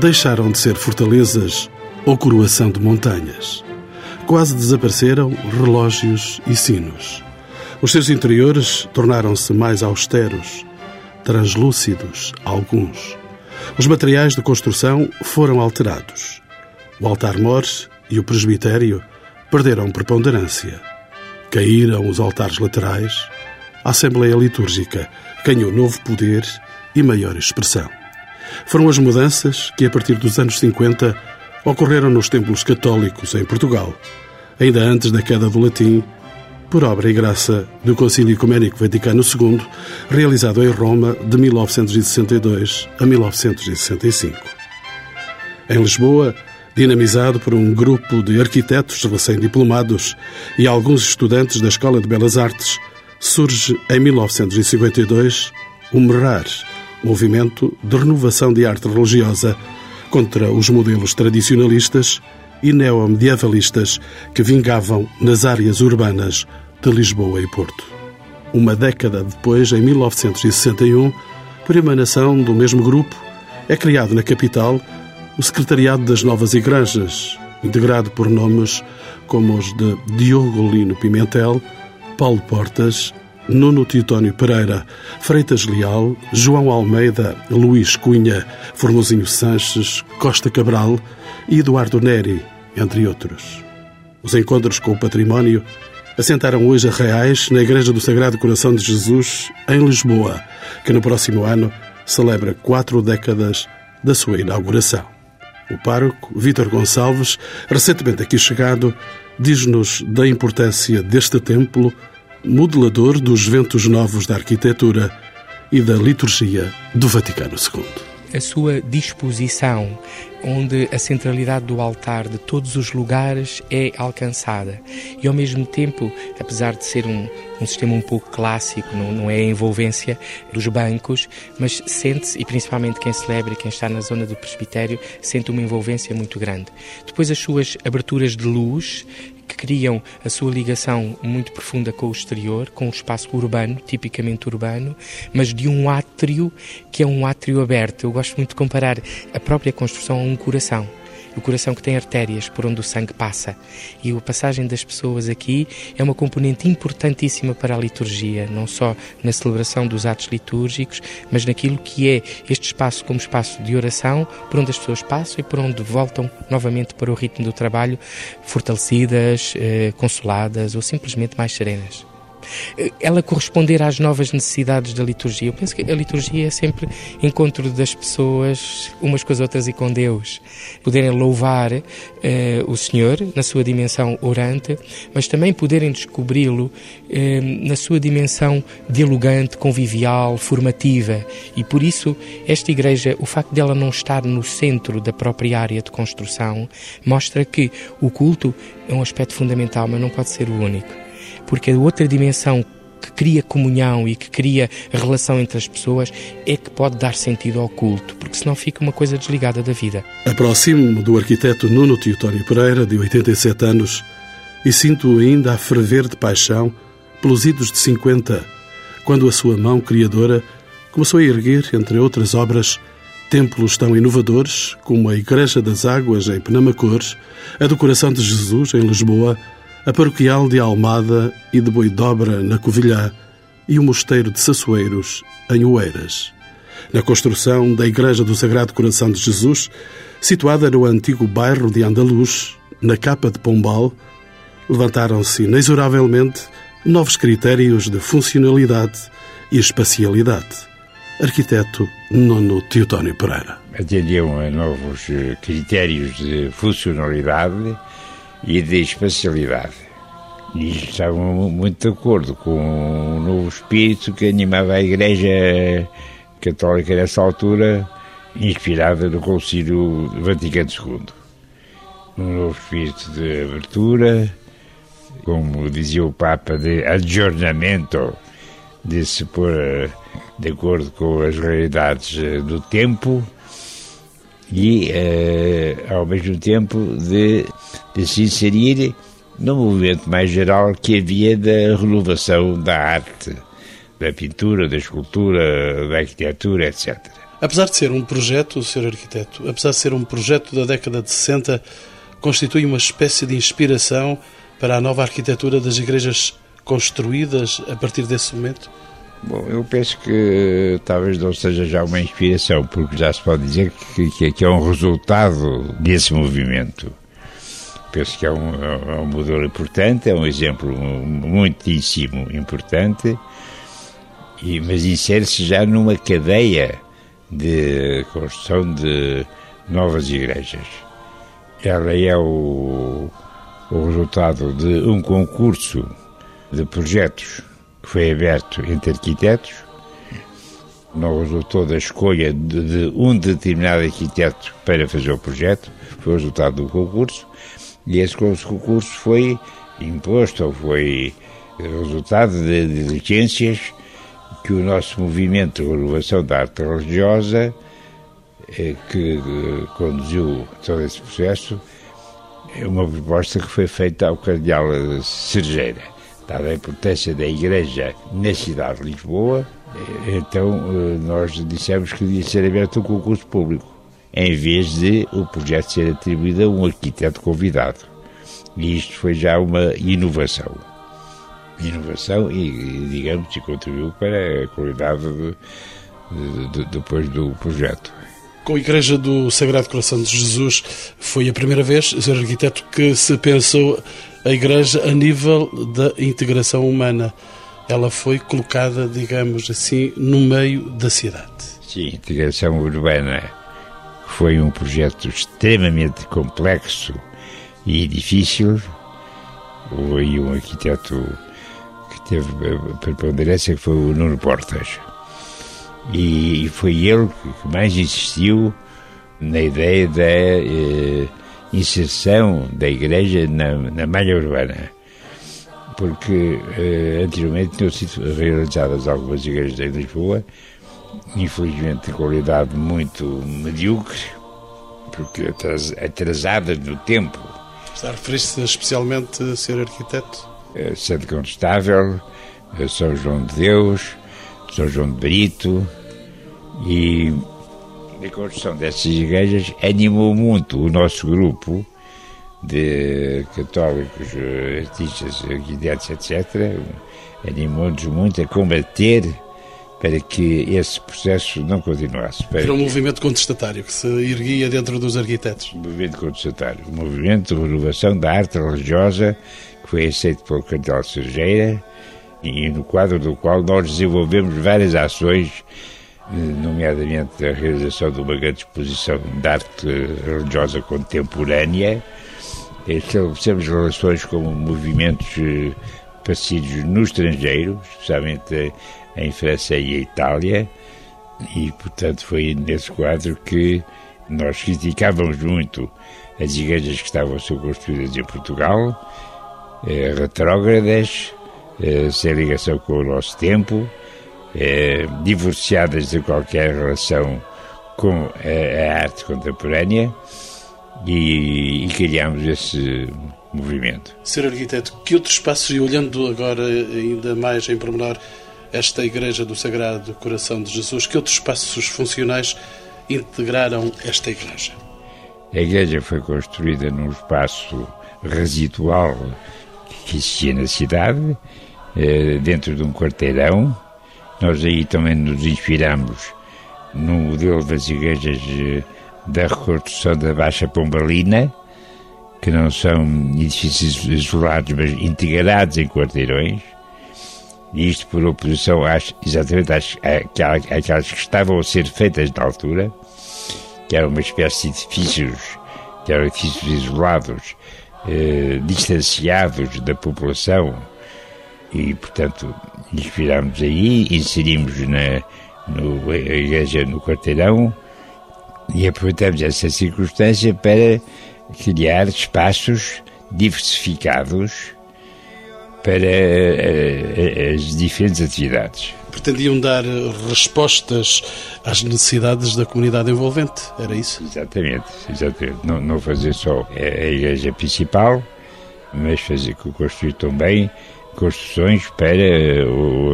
deixaram de ser fortalezas ou coroação de montanhas. Quase desapareceram relógios e sinos. Os seus interiores tornaram-se mais austeros, translúcidos, alguns. Os materiais de construção foram alterados. O altar-mor e o presbitério perderam preponderância. Caíram os altares laterais. A Assembleia Litúrgica ganhou novo poder e maior expressão. Foram as mudanças que, a partir dos anos 50, ocorreram nos templos católicos em Portugal, ainda antes da queda do latim, por obra e graça do Concílio Ecuménico Vaticano II, realizado em Roma de 1962 a 1965. Em Lisboa, dinamizado por um grupo de arquitetos recém-diplomados e alguns estudantes da Escola de Belas Artes, surge em 1952 o MERAR, movimento de renovação de arte religiosa contra os modelos tradicionalistas e neomedievalistas que vingavam nas áreas urbanas de Lisboa e Porto. Uma década depois, em 1961, por emanação do mesmo grupo, é criado na capital o Secretariado das Novas Igrejas, integrado por nomes como os de Diogo Lino Pimentel, Paulo Portas, Nuno Teutónio Pereira, Freitas Leal, João Almeida, Luís Cunha, Formosinho Sanches, Costa Cabral e Eduardo Neri, entre outros. Os encontros com o património assentaram hoje a reais na Igreja do Sagrado Coração de Jesus, em Lisboa, que no próximo ano celebra quatro décadas da sua inauguração. O pároco, Vítor Gonçalves, recentemente aqui chegado, diz-nos da importância deste templo, modelador dos ventos novos da arquitetura e da liturgia do Vaticano II a sua disposição, onde a centralidade do altar de todos os lugares é alcançada. E ao mesmo tempo, apesar de ser um, um sistema um pouco clássico, não, não é a envolvência dos bancos, mas sente-se, e principalmente quem celebra quem está na zona do presbitério, sente uma envolvência muito grande. Depois as suas aberturas de luz que criam a sua ligação muito profunda com o exterior, com o espaço urbano, tipicamente urbano, mas de um átrio que é um átrio aberto. Eu gosto muito de comparar a própria construção a um coração o coração que tem artérias por onde o sangue passa. E a passagem das pessoas aqui é uma componente importantíssima para a liturgia, não só na celebração dos atos litúrgicos, mas naquilo que é este espaço como espaço de oração, por onde as pessoas passam e por onde voltam novamente para o ritmo do trabalho, fortalecidas, eh, consoladas ou simplesmente mais serenas ela corresponder às novas necessidades da liturgia. Eu penso que a liturgia é sempre encontro das pessoas umas com as outras e com Deus. Poderem louvar uh, o Senhor na sua dimensão orante, mas também poderem descobri-lo uh, na sua dimensão dialogante, convivial, formativa. E por isso, esta igreja, o facto dela não estar no centro da própria área de construção, mostra que o culto é um aspecto fundamental, mas não pode ser o único porque a outra dimensão que cria comunhão e que cria relação entre as pessoas é que pode dar sentido ao culto, porque senão fica uma coisa desligada da vida. Aproximo-me do arquiteto Nuno Teotónio Pereira, de 87 anos, e sinto ainda a ferver de paixão pelos idos de 50, quando a sua mão criadora começou a erguer, entre outras obras, templos tão inovadores como a Igreja das Águas em Penamacor, a do Coração de Jesus em Lisboa, a paroquial de Almada e de Boidobra, na Covilhã, e o mosteiro de Sassueiros, em Oeiras. Na construção da Igreja do Sagrado Coração de Jesus, situada no antigo bairro de Andaluz, na capa de Pombal, levantaram-se inexoravelmente novos critérios de funcionalidade e espacialidade. Arquiteto Nono Teotónio Pereira. Atendiam a novos eh, critérios de funcionalidade e de espacialidade. E estavam muito de acordo com o novo espírito que animava a Igreja Católica nessa altura, inspirada no Concílio Vaticano II. Um novo espírito de abertura, como dizia o Papa, de adjornamento, de se pôr eh, de acordo com as realidades eh, do tempo e, uh, ao mesmo tempo, de, de se inserir no movimento mais geral que havia da renovação da arte, da pintura, da escultura, da arquitetura, etc. Apesar de ser um projeto, Sr. Arquiteto, apesar de ser um projeto da década de 60, constitui uma espécie de inspiração para a nova arquitetura das igrejas construídas a partir desse momento? Bom, eu penso que talvez não seja já uma inspiração, porque já se pode dizer que, que é um resultado desse movimento. Penso que é um, é um modelo importante, é um exemplo muitíssimo importante, e, mas insere-se já numa cadeia de construção de novas igrejas. Ela é o, o resultado de um concurso de projetos que foi aberto entre arquitetos. Não resultou da escolha de, de, um determinado arquiteto para fazer o projeto, foi o resultado do concurso, e esse concurso foi imposto, ou foi resultado de diligências que o nosso movimento de renovação da arte religiosa, eh, que conduziu todo esse processo, é uma proposta que foi feita ao Cardeal Sergeira dada a importância da Igreja na cidade de Lisboa, então eh, nós dissemos que devia ser aberto um concurso público, em vez de o projeto ser atribuído a um arquiteto convidado. E isto foi já uma inovação. Inovação e, digamos, e contribuiu para a qualidade de, de, de, depois do projeto. Com a Igreja do Sagrado Coração de Jesus, foi a primeira vez, Sr. Arquiteto, que se pensou a Igreja a nível da integração humana. Ela foi colocada, digamos assim, no meio da cidade. Sim, integração urbana foi um projeto extremamente complexo e difícil. Houve um arquiteto que teve preponderância, que foi o Nuno Portas. E foi ele que mais insistiu na ideia da eh, inserção da igreja na, na malha urbana. Porque eh, anteriormente tinham sido realizadas algumas igrejas em Lisboa, infelizmente de qualidade muito medíocre, porque atrasadas no tempo. Está a referir-se especialmente, Sr. Arquiteto? Eh, Santo Constável, eh, São João de Deus, São João de Brito e a construção dessas igrejas animou muito o nosso grupo de católicos, artistas, arquitetos, etc. Animou-nos muito a combater para que esse processo não continuasse. Era um movimento contestatário que se erguia dentro dos arquitetos. Um movimento contestatário, um movimento de renovação da arte religiosa que foi aceito pelo Cardeal Sergeira e no quadro do qual nós desenvolvemos várias ações nomeadamente a realização de uma grande exposição de arte religiosa contemporânea. Estabelecemos relações com movimentos eh, parecidos no estrangeiro, especialmente em França e Itália, e portanto foi nesse quadro que nós criticávamos muito as igrejas que estavam a ser construídas em Portugal, eh, retrógradas, eh, sem ligação com o nosso tempo, eh, divorciadas de qualquer relação com a, a arte contemporânea e, e criámos esse movimento. Ser arquiteto, que outros passos, e olhando agora ainda mais em pormenor esta Igreja do Sagrado Coração de Jesus, que outros passos funcionais integraram esta igreja? A igreja foi construída num espaço residual que existia na cidade, eh, dentro de um quarteirão, nós aí também nos inspiramos no modelo das igrejas eh, da reconstrução da Baixa Pombalina, que não são edifícios isolados, mas integrados em quarteirões. E isto por oposição às, exatamente às, àquelas que estavam a ser feitas na altura, que eram uma espécie de edifícios, que eram edifícios isolados, eh, distanciados da população, e, portanto, inspirámos aí, inserimos na no, a igreja no quarteirão e aproveitamos essa circunstância para criar espaços diversificados para uh, as diferentes atividades. Pretendiam dar respostas às necessidades da comunidade envolvente, era isso? Exatamente, exatamente. Não, não fazer só a igreja principal, mas fazer construir também construções para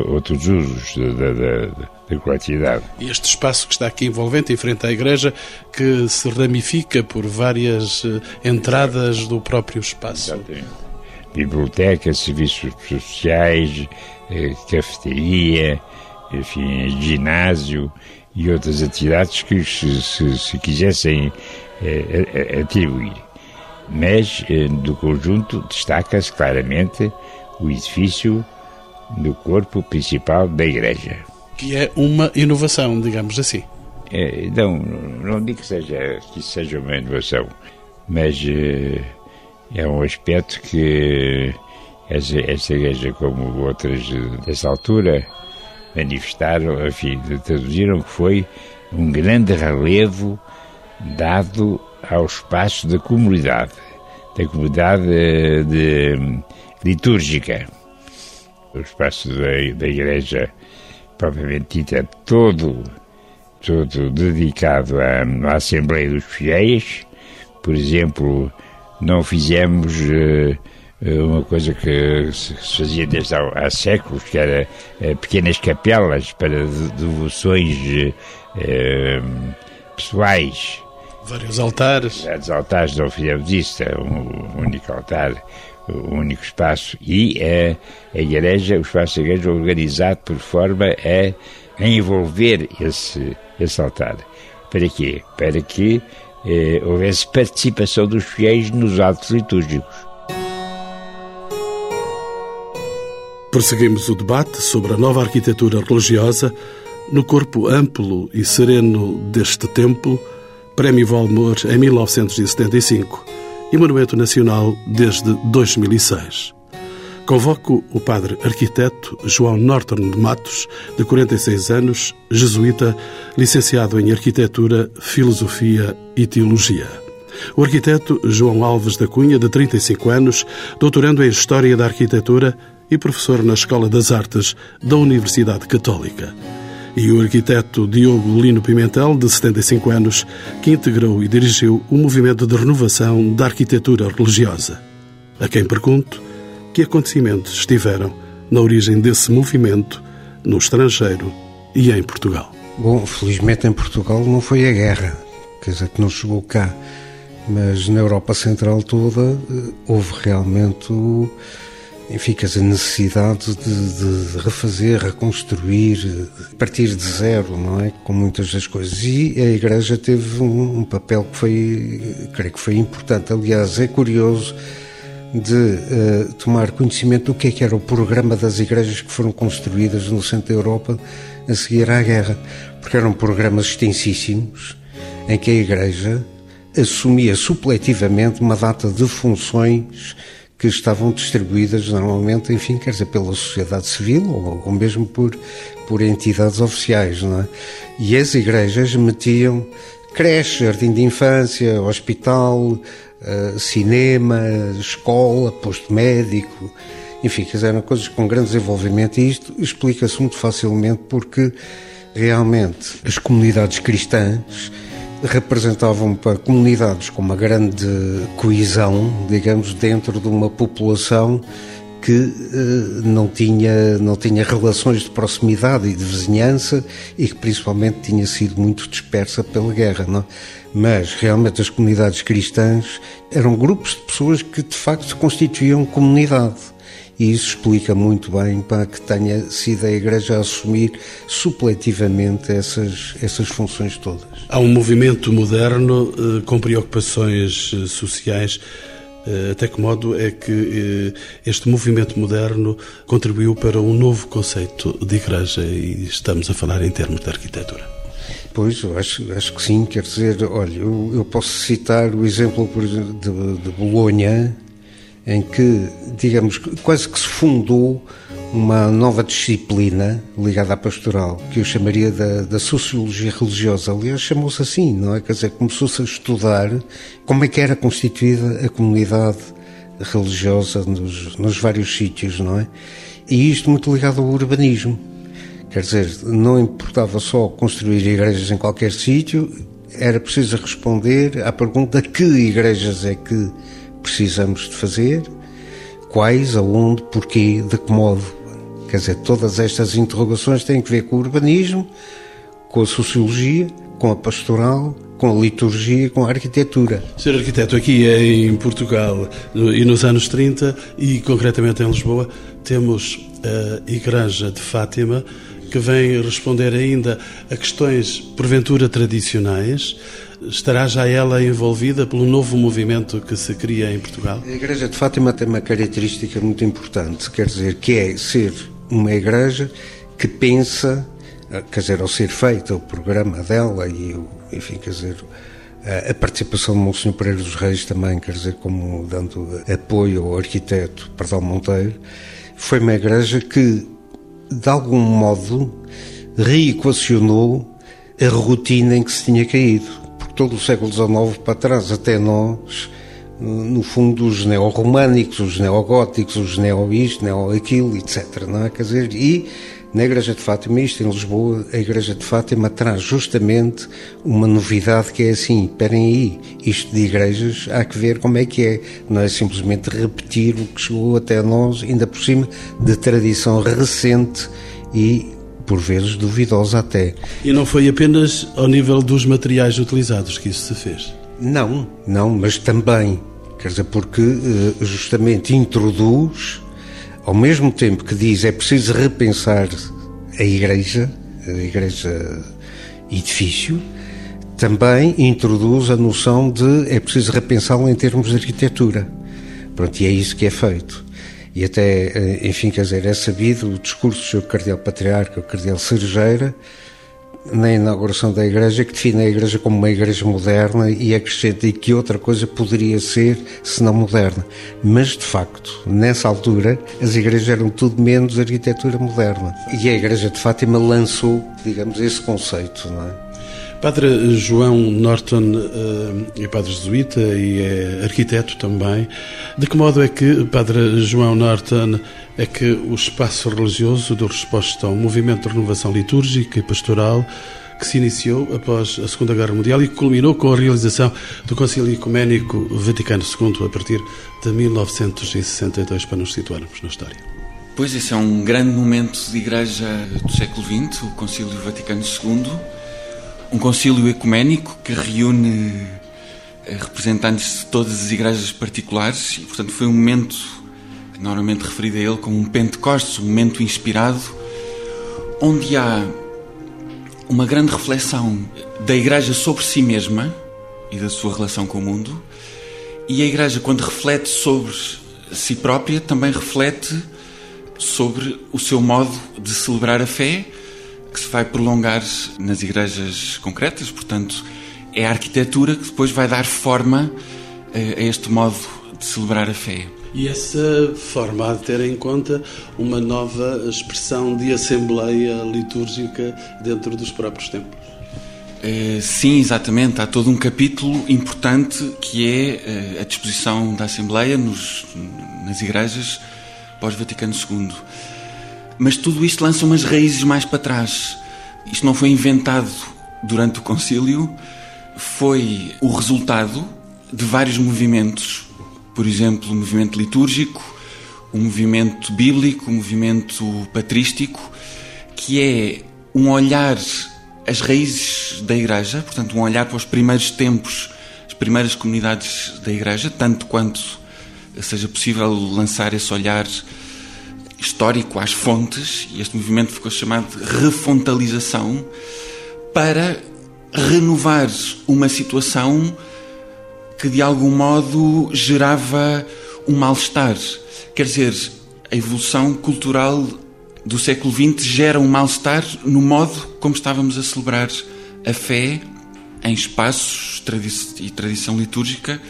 outros usos da, da, da coletividade. Este espaço que está aqui envolvente, em frente à igreja, que se ramifica por várias eh, entradas do próprio espaço. Exatamente. Biblioteca, serviços sociais, eh, cafeteria, enfim, ginásio e outras atividades que se, se, se quisessem eh, atribuir. Mas, do conjunto, destaca-se claramente o edifício do corpo principal da igreja que é uma inovação, digamos assim. É, não, não digo que, seja, que seja uma inovação, mas é, é um aspecto que essa, essa igreja, como outras dessa altura, manifestaram, enfim, traduziram que foi um grande relevo dado ao espaço da comunidade, da comunidade de, de litúrgica. O espaço da, da igreja propriamente dito, é todo, todo dedicado à, à Assembleia dos Fiéis. Por exemplo, não fizemos uh, uma coisa que se fazia desde há, há séculos, que era uh, pequenas capelas para devoções uh, pessoais. Vários altares. Vários altares, não fizemos isso, é um único altar o único espaço, e a, a igreja, o espaço da igreja organizado por forma a, a envolver esse, esse altar. Para quê? Para que eh, houvesse participação dos fiéis nos atos litúrgicos. Prosseguimos o debate sobre a nova arquitetura religiosa no corpo amplo e sereno deste templo, Prémio Valmor em 1975 e Monumento Nacional desde 2006. Convoco o padre arquiteto João Norton de Matos, de 46 anos, jesuíta, licenciado em Arquitetura, Filosofia e Teologia. O arquiteto João Alves da Cunha, de 35 anos, doutorando em História da Arquitetura e professor na Escola das Artes da Universidade Católica e o arquiteto Diogo Lino Pimentel, de 75 anos, que integrou e dirigiu o movimento de renovação da arquitetura religiosa. A quem pergunto que acontecimentos estiveram na origem desse movimento no estrangeiro e em Portugal. Bom, felizmente em Portugal não foi a guerra, quer dizer, que não chegou cá, mas na Europa Central toda eh, houve realmente enfim, a necessidade de, de, refazer, reconstruir, partir de zero, não é? Com muitas das coisas. E a Igreja teve um, um papel que foi, creio que foi importante. Aliás, é curioso de uh, tomar conhecimento do que é que era o programa das igrejas que foram construídas no centro da Europa a seguir à guerra, porque eram programas extensíssimos em que a Igreja assumia supletivamente uma data de funções que estavam distribuídas normalmente, enfim, quer dizer, pela sociedade civil ou, ou mesmo por, por entidades oficiais, não é? E as igrejas metiam creche, jardim de infância, hospital, uh, cinema, escola, posto médico, enfim, quer dizer, eram coisas com grande desenvolvimento e isto explica-se muito facilmente porque realmente as comunidades cristãs representavam para comunidades com uma grande coesão, digamos, dentro de uma população que eh, não, tinha, não tinha relações de proximidade e de vizinhança e que principalmente tinha sido muito dispersa pela guerra. Não? É? Mas realmente as comunidades cristãs eram grupos de pessoas que de facto constituíam comunidade e isso explica muito bem para que tenha sido a Igreja a assumir supletivamente essas, essas funções todas. Há um movimento moderno eh, com preocupações eh, sociais. Eh, até que modo é que este movimento moderno contribuiu para um novo conceito de igreja e estamos a falar em termos de arquitetura? Pois, eu acho, acho que sim. Quer dizer, olha, eu, eu posso citar o exemplo de, de Bolonha, em que, digamos, quase que se fundou uma nova disciplina ligada à pastoral, que eu chamaria da, da sociologia religiosa. Aliás, chamou-se assim, não é? Quer dizer, começou-se a estudar como é que era constituída a comunidade religiosa nos, nos vários sítios, não é? E isto muito ligado ao urbanismo. Quer dizer, não importava só construir igrejas em qualquer sítio, era preciso responder à pergunta que igrejas é que precisamos de fazer, quais, aonde, porquê, de que modo. Quer dizer, todas estas interrogações têm que ver com o urbanismo, com a sociologia, com a pastoral, com a liturgia, com a arquitetura. Ser arquiteto aqui em Portugal e nos anos 30 e concretamente em Lisboa temos a Igreja de Fátima que vem responder ainda a questões porventura tradicionais. Estará já ela envolvida pelo novo movimento que se cria em Portugal? A Igreja de Fátima tem uma característica muito importante, quer dizer, que é ser uma igreja que pensa, quer dizer, ao ser feita o programa dela e, enfim, quer dizer, a participação de Monsenhor Pereira dos Reis também, quer dizer, como dando apoio ao arquiteto Pardal Monteiro, foi uma igreja que, de algum modo, reequacionou a rotina em que se tinha caído. Todo o século XIX para trás, até nós, no fundo, os neorromânicos, os neogóticos, os neo-isto, neo-aquilo, etc. Não é? Quer dizer, e na Igreja de Fátima, isto em Lisboa, a Igreja de Fátima traz justamente uma novidade que é assim, esperem aí, isto de igrejas há que ver como é que é, não é simplesmente repetir o que chegou até nós, ainda por cima de tradição recente e por vezes duvidosa até. E não foi apenas ao nível dos materiais utilizados que isso se fez? Não, não, mas também, quer dizer, porque eh, justamente introduz ao mesmo tempo que diz é preciso repensar a igreja, a igreja edifício, também introduz a noção de é preciso repensá-la em termos de arquitetura. Pronto, e é isso que é feito. E até, eh, enfim, quer dizer, é sabido o discurso do Sr. Cardeal Patriarca, o Cardeal Cerejeira, na inauguração da igreja que define a igreja como uma igreja moderna e acrescenta que outra coisa poderia ser se não moderna. Mas, de facto, nessa altura, as igrejas eram tudo menos arquitetura moderna. E a igreja de Fátima lançou, digamos, esse conceito, não é? Padre João Norton uh, é padre jesuíta e é arquiteto também. De que modo é que, Padre João Norton, é que o espaço religioso deu resposta ao movimento de renovação litúrgica e pastoral que se iniciou após a Segunda Guerra Mundial e que culminou com a realização do Concílio Ecuménico Vaticano II a partir de 1962, para nos situarmos na história? Pois, esse é um grande momento de igreja do século XX, o Concílio Vaticano II um concílio ecuménico que reúne eh, representantes de todas as igrejas particulares e, portanto, foi um momento normalmente referido a ele como um Pentecostes, um momento inspirado, onde há uma grande reflexão da igreja sobre si mesma e da sua relação com o mundo, e a igreja, quando reflete sobre si própria, também reflete sobre o seu modo de celebrar a fé que se vai prolongar nas igrejas concretas, portanto, é a arquitetura que depois vai dar forma eh, a este modo de celebrar a fé. E essa forma há de ter em conta uma nova expressão de assembleia litúrgica dentro dos próprios templos. Eh, sim, exatamente. Há todo um capítulo importante que é eh, a disposição da Assembleia nos, nas igrejas pós-Vaticano II. Mas tudo isto lança umas raízes mais para trás. Isto não foi inventado durante o concílio, foi o resultado de vários movimentos. Por exemplo, o movimento litúrgico, o movimento bíblico, o movimento patrístico, que é um olhar às raízes da Igreja, portanto, um olhar para os primeiros tempos, as primeiras comunidades da Igreja, tanto quanto seja possível lançar esse olhar histórico às fontes, e este movimento ficou chamado de refontalização, para renovar uma situação que de algum modo gerava um mal-estar. Quer dizer, a evolução cultural do século XX gera um mal-estar no modo como estávamos a celebrar a fé em espaços e tradição litúrgica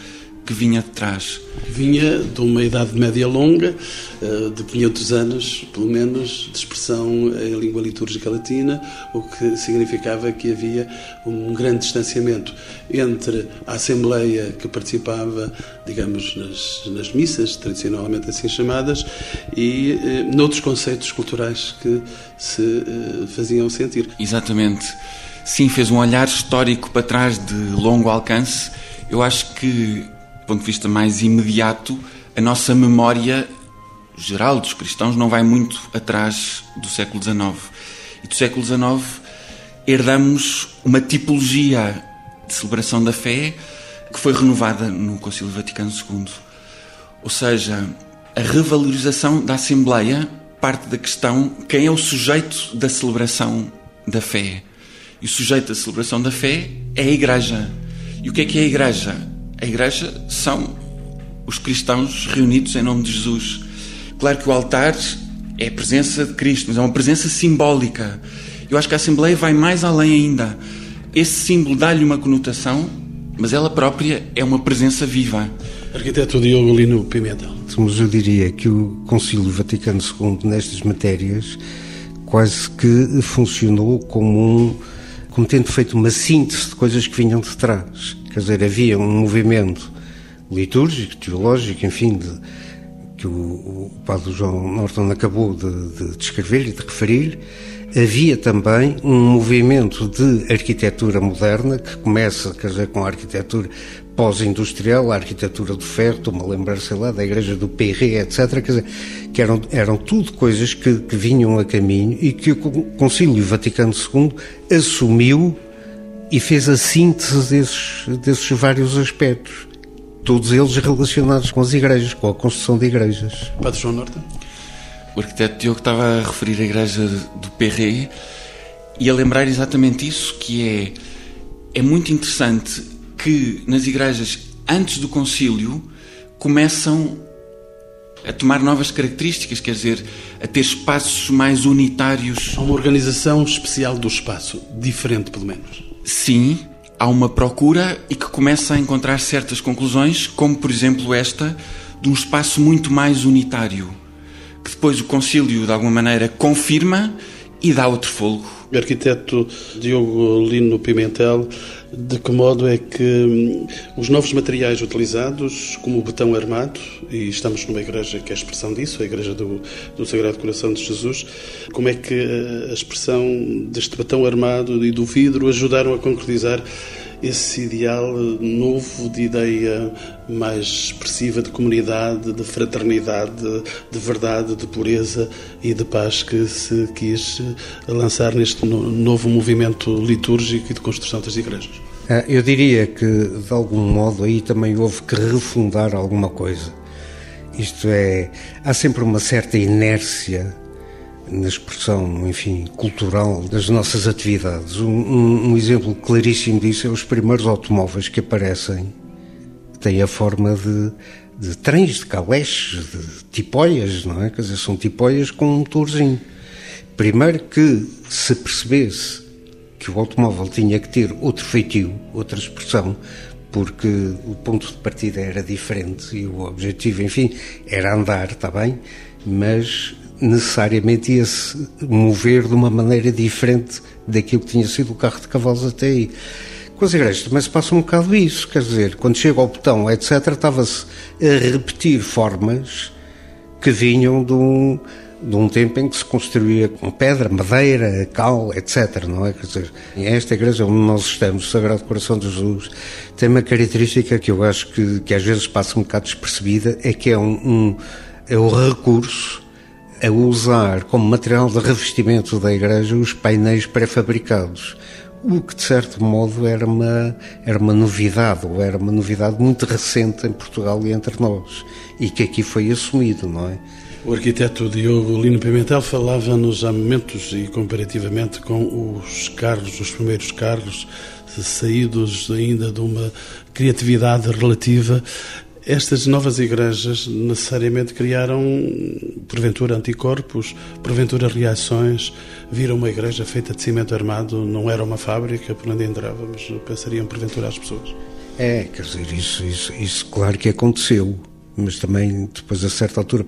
que vinha de trás? Vinha de uma idade média longa, eh, de 500 anos, pelo menos, de expressão em língua litúrgica latina, o que significava que havia um grande distanciamento entre a Assembleia que participava, digamos, nas, nas missas, tradicionalmente assim chamadas, e eh, noutros conceitos culturais que se eh, faziam sentir. Exatamente. Sim, fez um olhar histórico para trás de longo alcance. Eu acho que ponto de vista mais imediato, a nossa memória geral dos cristãos não vai muito atrás do século XIX. E do século XIX herdamos uma tipologia de celebração da fé que foi renovada no Concílio Vaticano II. Ou seja, a revalorização da Assembleia parte da questão quem é o sujeito da celebração da fé. E o sujeito da celebração da fé é a Igreja. E o que é que é a Igreja? A Igreja são os cristãos reunidos em nome de Jesus. Claro que o altar é a presença de Cristo, mas é uma presença simbólica. Eu acho que a Assembleia vai mais além ainda. Esse símbolo dá-lhe uma conotação, mas ela própria é uma presença viva. Arquiteto Diogo Lino Pimentel. Mas eu diria que o Concílio Vaticano II, nestas matérias, quase que funcionou como um como tendo feito uma síntese de coisas que vinham de trás. Quer dizer, havia um movimento litúrgico, teológico, enfim, de, que o, o padre João Norton acabou de, de descrever e de referir, havia também um movimento de arquitetura moderna que começa, quer dizer, com a arquitetura pós-industrial, a arquitetura do ferro, estou-me a lembrar, sei lá, da igreja do Perret, etc., quer dizer, que eram, eram tudo coisas que, que vinham a caminho e que o Concílio Vaticano II assumiu e fez a síntese desses, desses vários aspectos, todos eles relacionados com as igrejas, com a construção de igrejas. Padre João Norte? O arquiteto Diogo estava a referir a igreja do Perret e a lembrar exatamente isso, que é, é muito interessante que nas igrejas, antes do concílio, começam a tomar novas características, quer dizer, a ter espaços mais unitários. Há uma organização especial do espaço, diferente pelo menos. Sim, há uma procura e que começa a encontrar certas conclusões, como por exemplo esta de um espaço muito mais unitário que depois o concílio, de alguma maneira, confirma e dá outro fogo. Arquiteto Diogo Lino Pimentel, de que modo é que hum, os novos materiais utilizados, como o betão armado, e estamos numa igreja que é a expressão disso, a Igreja do, do Sagrado Coração de Jesus, como é que eh, a expressão deste betão armado e do vidro ajudaram a concretizar esse ideal novo de ideia mais expressiva de comunidade, de fraternidade, de verdade, de pureza e de paz que se quis lançar neste novo movimento litúrgico e de construção das igrejas. Ah, eu diria que, de algum modo, aí também houve que refundar alguma coisa. Isto é, há sempre uma certa inércia na expressão, enfim, cultural das nossas atividades. Um, um, um, exemplo claríssimo disso é os primeiros automóveis que aparecem, que têm a forma de, de trens, de caleches, de tipóias, não é? Quer dizer, são tipóias com um motorzinho. Primeiro que se percebesse que o automóvel tinha que ter outro feitio, outra expressão, porque o ponto de partida era diferente e o objetivo, enfim, era andar, está bem, mas necessariamente ia-se mover de uma maneira diferente daquilo que tinha sido o carro de cavalos até aí. Com as igrejas também se passa um bocado isso, quer dizer, quando chega ao botão, etc., estava-se a repetir formas que vinham de um, de um tempo em que se construía com pedra, madeira, cal, etc., não é? Quer dizer, esta igreja onde nós estamos, o Sagrado Coração de Jesus, tem uma característica que eu acho que, que às vezes passa um bocado despercebida, é que é um, um é o recurso a usar como material de revestimento da igreja os painéis pré-fabricados. O que, de certo modo, era uma, era uma novidade, ou era uma novidade muito recente em Portugal e entre nós, e que aqui foi assumido, não é? O arquiteto Diogo Lino Pimentel falava-nos há momentos e comparativamente com os carros, os primeiros carros, saídos ainda de uma criatividade relativa estas novas igrejas necessariamente criaram, porventura, anticorpos, porventura, reações. Viram uma igreja feita de cimento armado, não era uma fábrica por onde entrávamos, pensariam, porventura, as pessoas. É, quer dizer, isso, isso, isso claro que aconteceu mas também depois a certa altura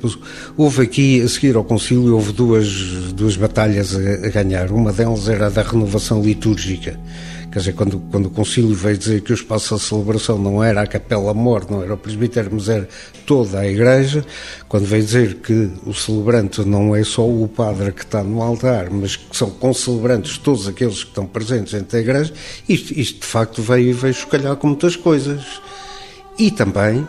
houve aqui a seguir ao concílio houve duas duas batalhas a, a ganhar uma delas era a da renovação litúrgica Quer dizer, quando, quando o Concílio veio dizer que o espaço da celebração não era a Capela Mor, não era o presbitério, mas era toda a Igreja, quando veio dizer que o celebrante não é só o padre que está no altar, mas que são concelebrantes todos aqueles que estão presentes dentro da Igreja, isto, isto de facto veio, veio chocalhar com muitas coisas. E também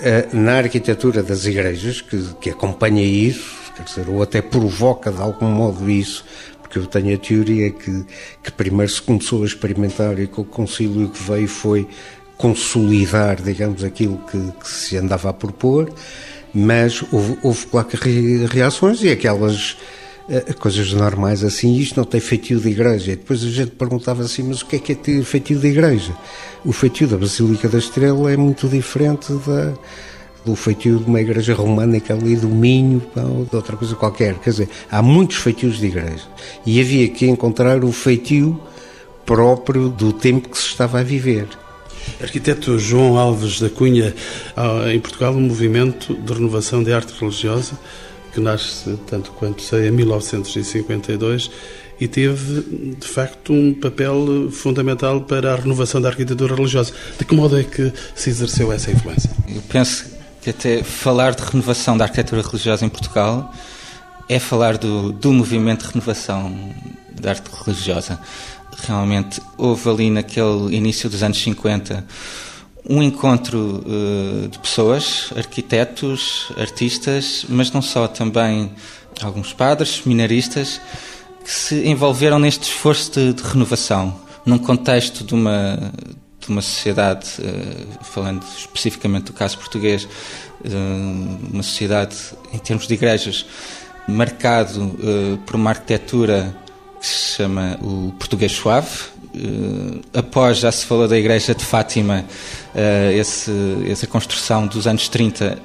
eh, na arquitetura das igrejas, que, que acompanha isso, quer dizer, ou até provoca de algum modo isso, porque eu tenho a teoria que, que primeiro se começou a experimentar e que o concílio que veio foi consolidar, digamos, aquilo que, que se andava a propor, mas houve, houve claro que reações e aquelas uh, coisas normais assim, isto não tem feitio de igreja. E depois a gente perguntava assim, mas o que é que é ter feitio de igreja? O feitio da Basílica da Estrela é muito diferente da, do feitio de uma igreja românica ali do Minho ou de outra coisa qualquer. Quer dizer, há muitos feitios de igreja e havia que encontrar o feitio próprio do tempo que se estava a viver. Arquiteto João Alves da Cunha, em Portugal um movimento de renovação de arte religiosa que nasce, tanto quanto sei, em 1952 e teve, de facto, um papel fundamental para a renovação da arquitetura religiosa. De que modo é que se exerceu essa influência? Eu penso que até falar de renovação da arquitetura religiosa em Portugal é falar do, do movimento de renovação da arte religiosa. Realmente houve ali naquele início dos anos 50 um encontro uh, de pessoas, arquitetos, artistas, mas não só, também alguns padres, seminaristas, que se envolveram neste esforço de, de renovação, num contexto de uma, de uma sociedade, uh, falando especificamente do caso português, uma sociedade, em termos de igrejas, marcado por uma arquitetura que se chama o Português Suave. Uh, após, já se falou da Igreja de Fátima, esse, essa construção dos anos 30,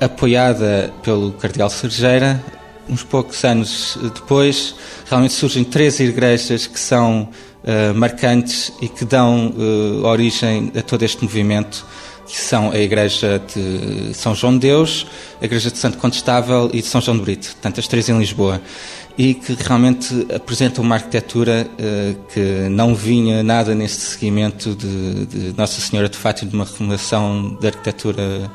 apoiada pelo Cardeal Sergeira, uns poucos anos depois, realmente surgem três igrejas que são uh, marcantes e que dão origem a todo este movimento, que são a Igreja de São João de Deus, a Igreja de Santo Contestável e de São João de Brito, portanto as três em Lisboa e que realmente apresenta uma arquitetura uh, que não vinha nada neste seguimento de, de, Nossa Senhora de Fátima, de uma fundação de arquitetura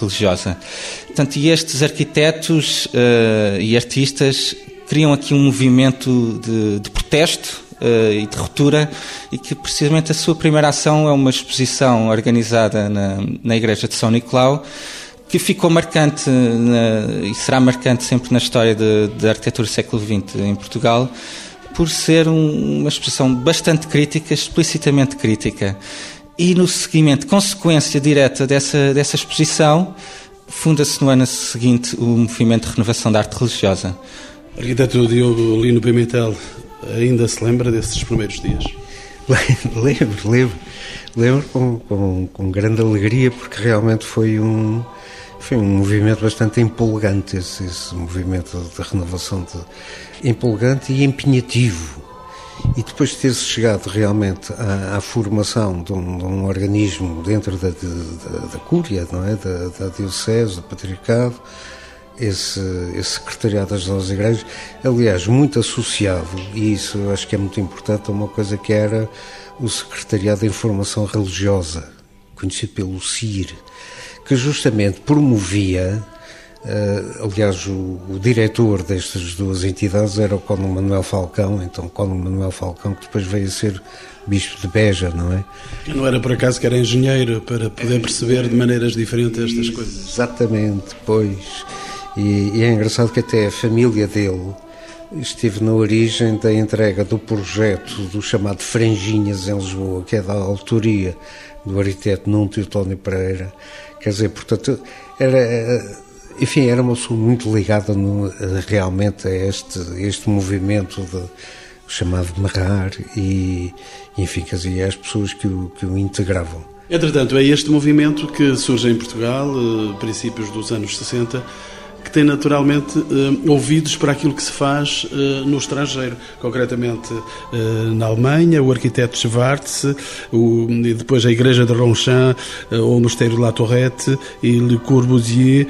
religiosa. Portanto, e estes arquitetos uh, e artistas criam aqui um movimento de, de protesto uh, e de ruptura e que precisamente a sua primeira ação é uma exposição organizada na, na Igreja de São Nicolau que ficou marcante na, e será marcante sempre na história da arquitetura do século XX em Portugal, por ser um, uma expressão bastante crítica, explicitamente crítica. E no seguimento, consequência direta dessa, dessa exposição, funda-se no ano seguinte o movimento de renovação da arte religiosa. Arquiteto Diogo Lino Pimentel, ainda se lembra desses primeiros dias? lembro, lembro. Lembro com, com, com grande alegria, porque realmente foi um, foi um movimento bastante empolgante, esse, esse movimento de renovação de, empolgante e empenhativo. E depois de ter-se chegado realmente à, à formação de um, de um, organismo dentro da, de, da, da Cúria, não é? da, da Diocese, do Patriarcado, esse, esse secretariado das novas igrejas, aliás, muito associado, e isso acho que é muito importante, a uma coisa que era o Secretariado da Informação Religiosa, conhecido pelo CIR, que justamente promovia, uh, aliás, o, o, diretor destas duas entidades era o Conde Manuel Falcão, então Conde Manuel Falcão, que depois veio a ser Bispo de Beja, não é? Não era por acaso que era engenheiro para poder perceber de maneiras diferentes estas coisas. Exatamente, pois. E, e é engraçado que até a família dele esteve na origem da entrega do projeto do chamado Franjinhas em Lisboa, que é da autoria do arquiteto Nuno Teotónio Pereira, Quer dizer, portanto, era, enfim, era uma pessoa muito ligada no, realmente a este, este movimento de, chamado Marrar e, enfim, quer dizer, as pessoas que o, que o integravam. Entretanto, é este movimento que surge em Portugal, eh, princípios dos anos 60, que tem naturalmente uh, ouvidos para aquilo que se faz uh, no estrangeiro, concretamente uh, na Alemanha, o arquiteto Schwartz, o, e depois a Igreja de Ronchamp, o Mosteiro de La Tourette e Le Corbusier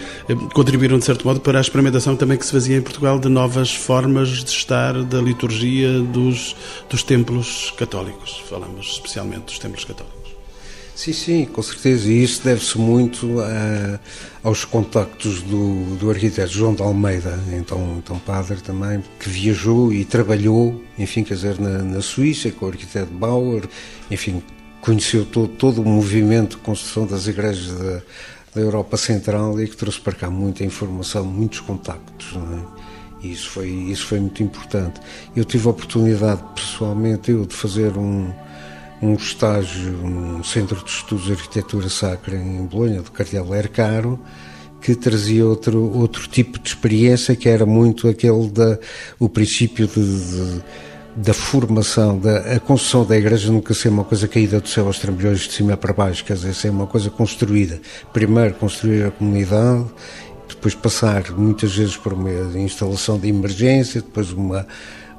contribuíram de certo modo para a experimentação também que se fazia em Portugal de novas formas de estar da liturgia dos, dos templos católicos. Falamos especialmente dos templos católicos. Sim, sim, com certeza. E isso deve-se muito a, aos contactos do, do arquiteto João de Almeida, então, então padre também, que viajou e trabalhou, enfim, quer dizer, na, na Suíça, com o arquiteto Bauer, enfim, conheceu todo, todo o movimento de construção das igrejas da, da Europa Central e que trouxe para cá muita informação, muitos contactos. É? E isso foi, isso foi muito importante. Eu tive a oportunidade, pessoalmente, eu, de fazer um, um estágio num Centro de Estudos de Arquitetura Sacra em Bolonha, do Cardeal Caro, que trazia outro, outro tipo de experiência, que era muito aquele da, o princípio de, de da formação, da a construção da igreja nunca ser uma coisa caída do céu aos trambolhões de cima para baixo, quer dizer, ser uma coisa construída. Primeiro construir a comunidade, depois passar muitas vezes por uma instalação de emergência, depois uma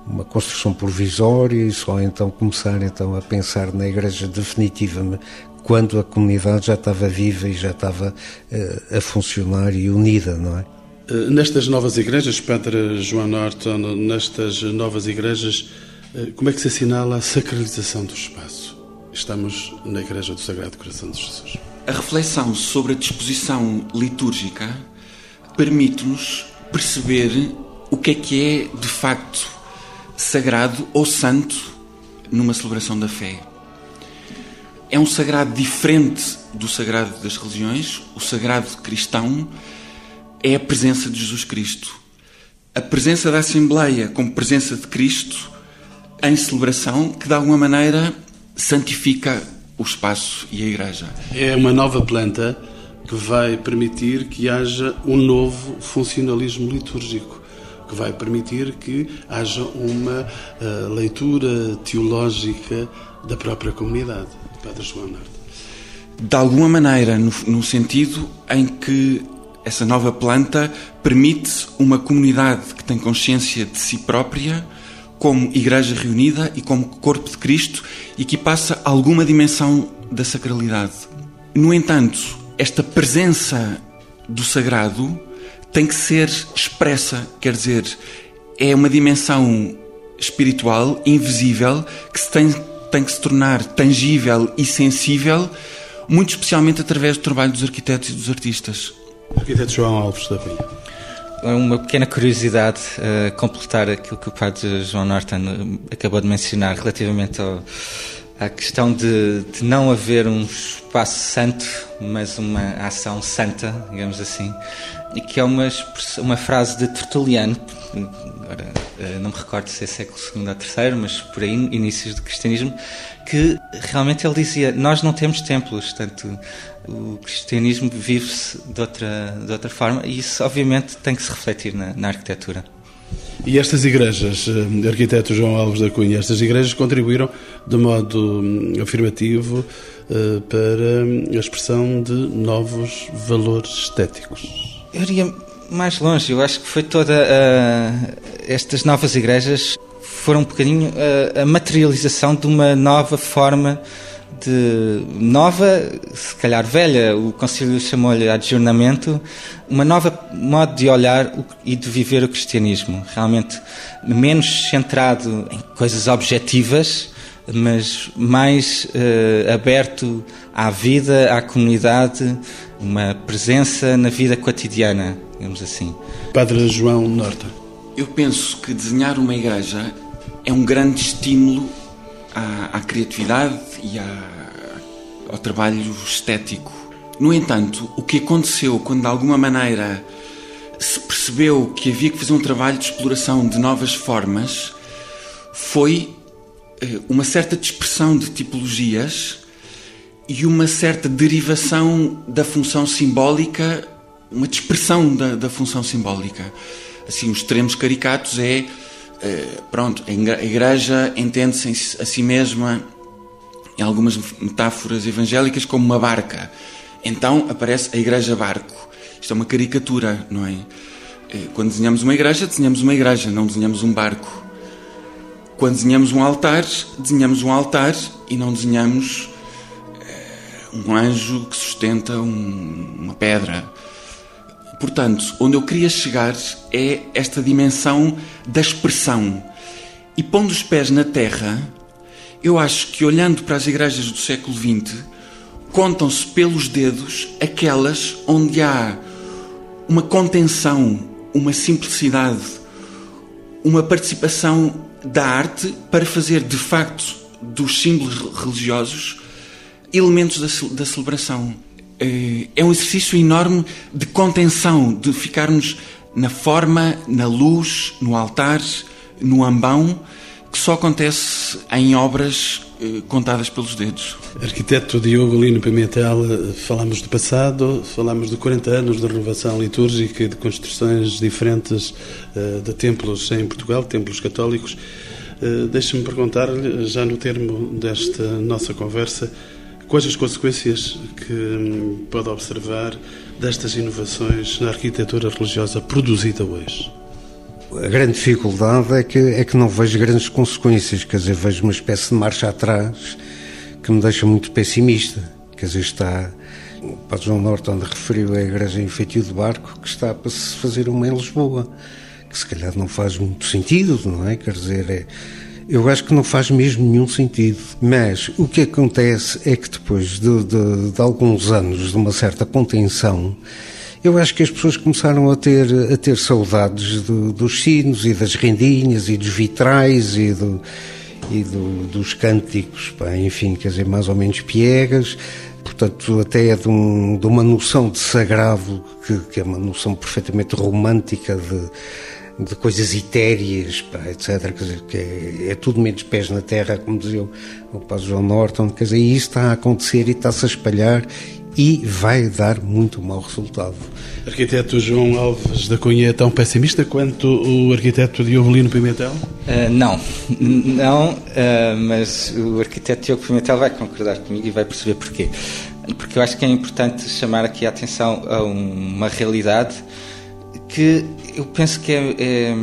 uma construção provisória e só então começar então a pensar na igreja definitivamente quando a comunidade já estava viva e já estava uh, a funcionar e unida, não é? Eh, nestas novas igrejas, Padre João Norton, nestas novas igrejas, eh, como é que se assinala a sacralização do espaço? Estamos na Igreja do Sagrado Coração de Jesus. A reflexão sobre a disposição litúrgica permite-nos perceber o que é que é, de facto, sagrado ou santo numa celebração da fé. É um sagrado diferente do sagrado das religiões, o sagrado cristão é a presença de Jesus Cristo. A presença da Assembleia como presença de Cristo em celebração que de alguma maneira santifica o espaço e a igreja. É uma nova planta que vai permitir que haja um novo funcionalismo litúrgico, que vai permitir que haja uma uh, leitura teológica da própria comunidade. Padre João Nardo. De alguma maneira, no, no sentido em que essa nova planta permite uma comunidade que tem consciência de si própria como igreja reunida e como corpo de Cristo e que passa alguma dimensão da sacralidade. No entanto, esta presença do sagrado tem que ser expressa, quer dizer, é uma dimensão espiritual, invisível, que se tem, tem que se tornar tangível e sensível, muito especialmente através do trabalho dos arquitetos e dos artistas. Arquiteto João Alves da Penha. Uma pequena curiosidade a uh, completar aquilo que o padre João Norton acabou de mencionar relativamente ao, à questão de, de, não haver um espaço santo, mas uma ação santa, digamos assim, que é uma, uma frase de Tertuliano, agora uh, não me recordo se é século II ou III, mas por aí, inícios do cristianismo, que realmente ele dizia: Nós não temos templos, portanto o cristianismo vive-se de outra, de outra forma e isso, obviamente, tem que se refletir na, na arquitetura. E estas igrejas, eh, arquiteto João Alves da Cunha, estas igrejas contribuíram de modo hum, afirmativo eh, para a expressão de novos valores estéticos. Eu iria mais longe, eu acho que foi toda uh, estas novas igrejas foram um bocadinho a, a materialização de uma nova forma de nova, se calhar velha, o Conselho chamou-lhe adjornamento, uma nova modo de olhar e de viver o cristianismo, realmente menos centrado em coisas objetivas, mas mais uh, aberto à vida, à comunidade, uma presença na vida cotidiana, digamos assim. Padre João Norte. Eu penso que desenhar uma igreja é um grande estímulo à, à criatividade e à, ao trabalho estético. No entanto, o que aconteceu quando de alguma maneira se percebeu que havia que fazer um trabalho de exploração de novas formas foi eh, uma certa dispersão de tipologias e uma certa derivação da função simbólica, uma dispersão da, da função simbólica. Assim, os extremos caricatos é eh, pronto, a igreja entende-se a si mesma, em algumas metáforas evangélicas, como uma barca. Então aparece a igreja barco. Isto é uma caricatura, não é? Eh, quando desenhamos uma igreja, desenhamos uma igreja, não desenhamos um barco. Quando desenhamos um altar, desenhamos um altar e não desenhamos um anjo que sustenta um, uma pedra. Portanto, onde eu queria chegar é esta dimensão da expressão. E pondo os pés na terra, eu acho que olhando para as igrejas do século XX, contam-se pelos dedos aquelas onde há uma contenção, uma simplicidade, uma participação da arte para fazer de facto dos símbolos religiosos elementos da, da celebração. eh, é um exercício enorme de contenção, de ficarmos na forma, na luz, no altar, no ambão, que só acontece em obras eh, contadas pelos dedos. Arquiteto Diogo Lino Pimentel, eh, falamos do passado, falamos de 40 anos de renovação litúrgica e de construções diferentes de templos em Portugal, templos católicos. Deixe-me perguntar-lhe, já no termo desta nossa conversa, Quais as consequências que hum, pode observar destas inovações na arquitetura religiosa produzida hoje? A grande dificuldade é que, é que não vejo grandes consequências, quer dizer, vejo uma espécie de marcha atrás que me deixa muito pessimista. Quer dizer, está. O Padre João Norton referiu a Igreja em Feitio de Barco, que está para se fazer uma em Lisboa, que se calhar não faz muito sentido, não é? Quer dizer, é eu acho que não faz mesmo nenhum sentido. Mas o que acontece é que depois de, de, de alguns anos de uma certa contenção, eu acho que as pessoas começaram a ter, a ter saudades do, dos sinos e das rendinhas e dos vitrais e, do, e do, dos cânticos, enfim, quer dizer, mais ou menos piegas, portanto, até é de, um, de uma noção de sagrado, que, que, é uma noção perfeitamente romântica de de coisas etéreas, pá, etc. Quer dizer, que é, é, tudo menos pés na terra, como dizia o, Padre João Norton. Quer dizer, e isso está a acontecer e está-se a espalhar e vai dar muito mau resultado. Arquiteto João Alves da Cunha é tão pessimista quanto o arquiteto Diogo Lino Pimentel? Uh, não, não, uh, mas o arquiteto Diogo Pimentel vai concordar comigo e vai perceber porquê. Porque eu acho que é importante chamar aqui a atenção a uma realidade que eu penso que é, é,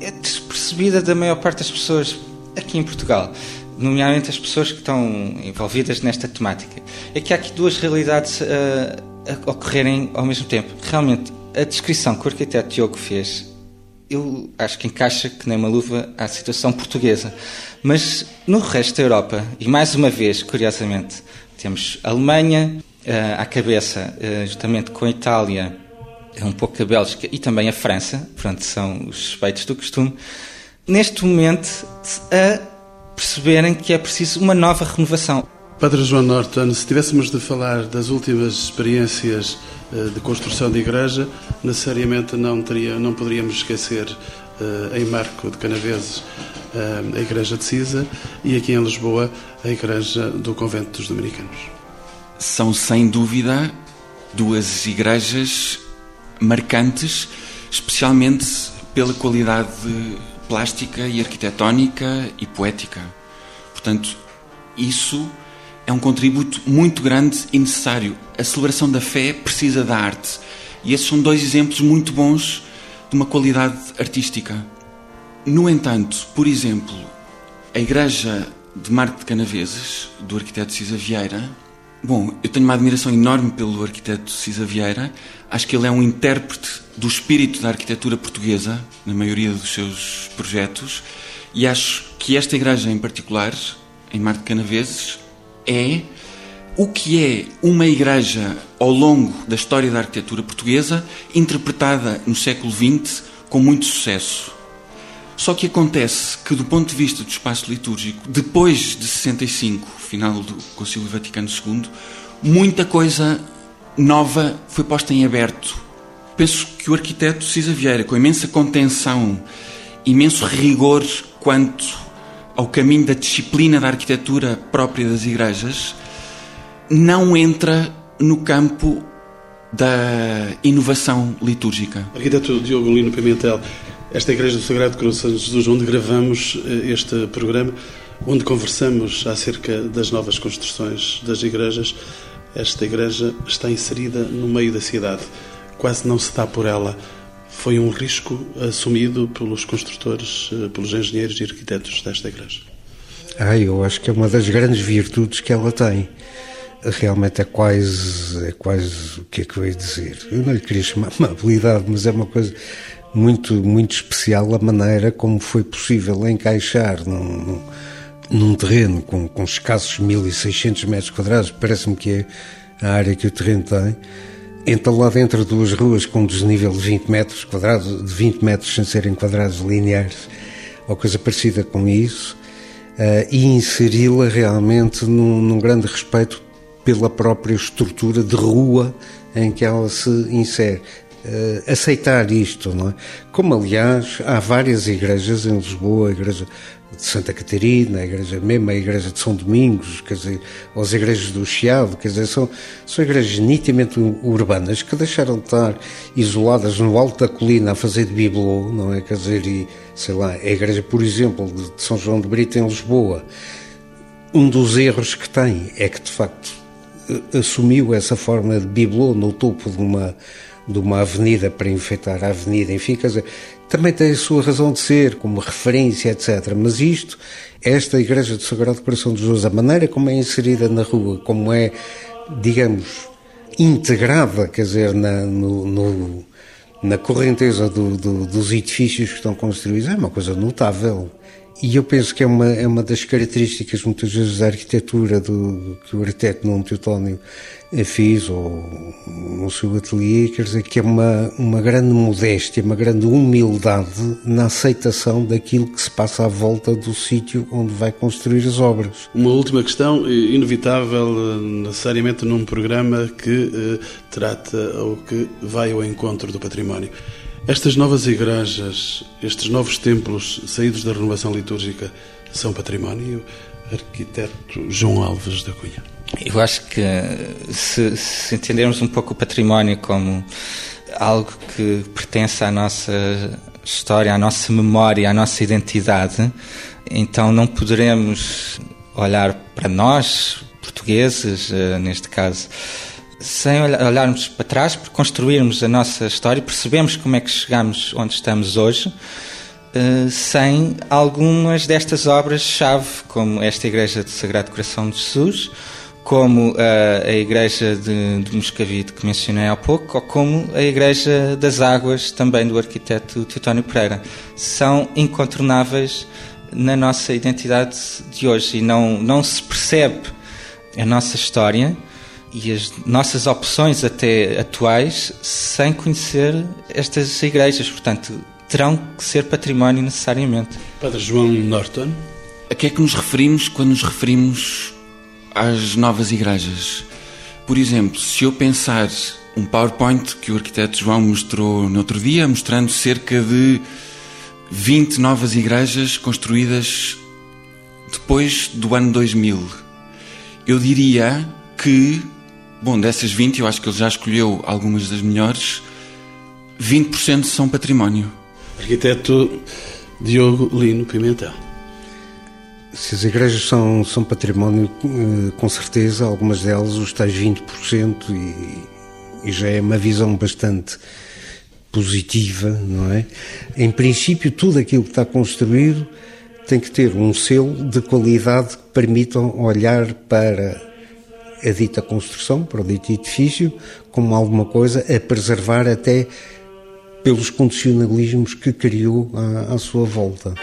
é despercebida da maior parte das pessoas aqui em Portugal, nomeadamente as pessoas que estão envolvidas nesta temática. É que há aqui duas realidades a, a ocorrerem ao mesmo tempo. Realmente, a descrição que o arquiteto Diogo fez, eu acho que encaixa que nem uma luva à situação portuguesa. Mas no resto da Europa, e mais uma vez, curiosamente, temos a Alemanha uh, à cabeça, uh, justamente com a Itália é um pouco a Bélgica e também a França, pronto, são os suspeitos do costume, neste momento a perceberem que é preciso uma nova renovação. Padre João Norton, se tivéssemos de falar das últimas experiências eh, de construção de igreja, necessariamente não, teria, não poderíamos esquecer eh, em Marco de Canaveses eh, a Igreja de Cisa e aqui em Lisboa a Igreja do Convento dos Dominicanos. São sem dúvida duas igrejas marcantes, especialmente pela qualidade plástica e arquitetónica e poética. Portanto, isso é um contributo muito grande e necessário. A celebração da fé precisa da arte. E esses são dois exemplos muito bons de uma qualidade artística. No entanto, por exemplo, a Igreja de Marco de Canaveses, do arquiteto Cisa Vieira, Bom, eu tenho uma admiração enorme pelo arquiteto Cisa Vieira. Acho que ele é um intérprete do espírito da arquitetura portuguesa, na maioria dos seus projetos, e acho que esta igreja em particular, em Mar de Canaveses, é o que é uma igreja ao longo da história da arquitetura portuguesa, interpretada no século XX com muito sucesso. Só que acontece que, do ponto de vista do espaço litúrgico, depois de 65, final do Concílio Vaticano II, muita coisa nova foi posta em aberto. Penso que o arquiteto Cisa Vieira, com imensa contenção, imenso rigor quanto ao caminho da disciplina da arquitetura própria das igrejas, não entra no campo da inovação litúrgica. Arquiteto Diogo Lino Pimentel, esta Igreja do Sagrado Coração de Jesus, onde gravamos eh, este programa, onde conversamos acerca das novas construções das igrejas. Esta igreja está inserida no meio da cidade, quase não se dá por ela. Foi um risco assumido pelos construtores, eh, pelos engenheiros e arquitetos desta igreja. Ah, eu acho que é uma das grandes virtudes que ela tem. Realmente é quase, é quase, o que é que eu ia dizer? Eu não lhe queria chamar amabilidade, mas é uma coisa muito, muito especial a maneira como foi possível encaixar num, num terreno com, com escassos 1600 metros quadrados, parece-me que é a área que o terreno tem, entalado entre duas ruas com um desnível de 20 metros quadrados, de 20 metros sem serem quadrados lineares, ou coisa parecida com isso, uh, e inseri-la realmente num, num grande respeito pela própria estrutura de rua em que ela se insere. Uh, aceitar isto, não é? Como, aliás, há várias igrejas em Lisboa, a igreja de Santa Catarina, a igreja mesmo, a igreja de São Domingos, quer dizer, ou as igrejas do Chiado, quer dizer, são, são igrejas nitidamente urbanas que deixaram de estar isoladas no alto da colina a fazer de bibelô, não é? Quer dizer, e, sei lá, a igreja, por exemplo, de São João de Brito em Lisboa, um dos erros que tem é que, de facto, assumiu essa forma de bibelô no topo de uma de uma avenida para enfeitar a avenida, enfim, quer dizer, também tem a sua razão de ser, como referência, etc. Mas isto, esta Igreja do Sagrado Coração de Jesus, a maneira como é inserida na rua, como é, digamos, integrada, quer dizer, na, no, no, na correnteza do, do, dos edifícios que estão construídos, é uma coisa notável. E eu penso que é uma, é uma das características, muitas vezes, da arquitetura do, que o arquiteto Nuno Teutónio fiz, ou no seu ateliê, quer dizer que é uma, uma grande modéstia, uma grande humildade na aceitação daquilo que se passa à volta do sítio onde vai construir as obras. Uma última questão, inevitável, necessariamente num programa que eh, trata ou que vai ao encontro do património. Estas novas igrejas, estes novos templos saídos da renovação litúrgica, são património? Arquiteto João Alves da Cunha. Eu acho que se, se entendermos um pouco o património como algo que pertence à nossa história, à nossa memória, à nossa identidade, então não poderemos olhar para nós, portugueses, eh, neste caso, sem olharmos para trás, para construirmos a nossa história, percebemos como é que chegamos onde estamos hoje, eh, sem algumas destas obras-chave, como esta Igreja do Sagrado Coração de Jesus, como a, a Igreja de, de Moscavide, que mencionei há pouco, ou como a Igreja das Águas, também do arquiteto Teutónio Pereira. São incontornáveis na nossa identidade de hoje e não, não se percebe a nossa história e as nossas opções até atuais sem conhecer estas igrejas. Portanto, terão que ser património necessariamente. Padre João Norton. A que é que nos referimos quando nos referimos às novas igrejas. Por exemplo, se eu pensar um PowerPoint que o arquiteto João mostrou no outro dia, mostrando cerca de 20 novas igrejas construídas depois do ano 2000. Eu diria que, bom, dessas 20, eu acho que ele já escolheu algumas das melhores, 20% são património. Arquiteto Diogo Lino Pimentel. Se as igrejas são, são património, eh, com certeza, algumas delas, os tais 20%, e, e já é uma visão bastante positiva, não é? Em princípio, tudo aquilo que está construído tem que ter um selo de qualidade que permitam olhar para a dita construção, para o dito edifício, como alguma coisa a preservar até pelos condicionalismos que criou à, à sua volta.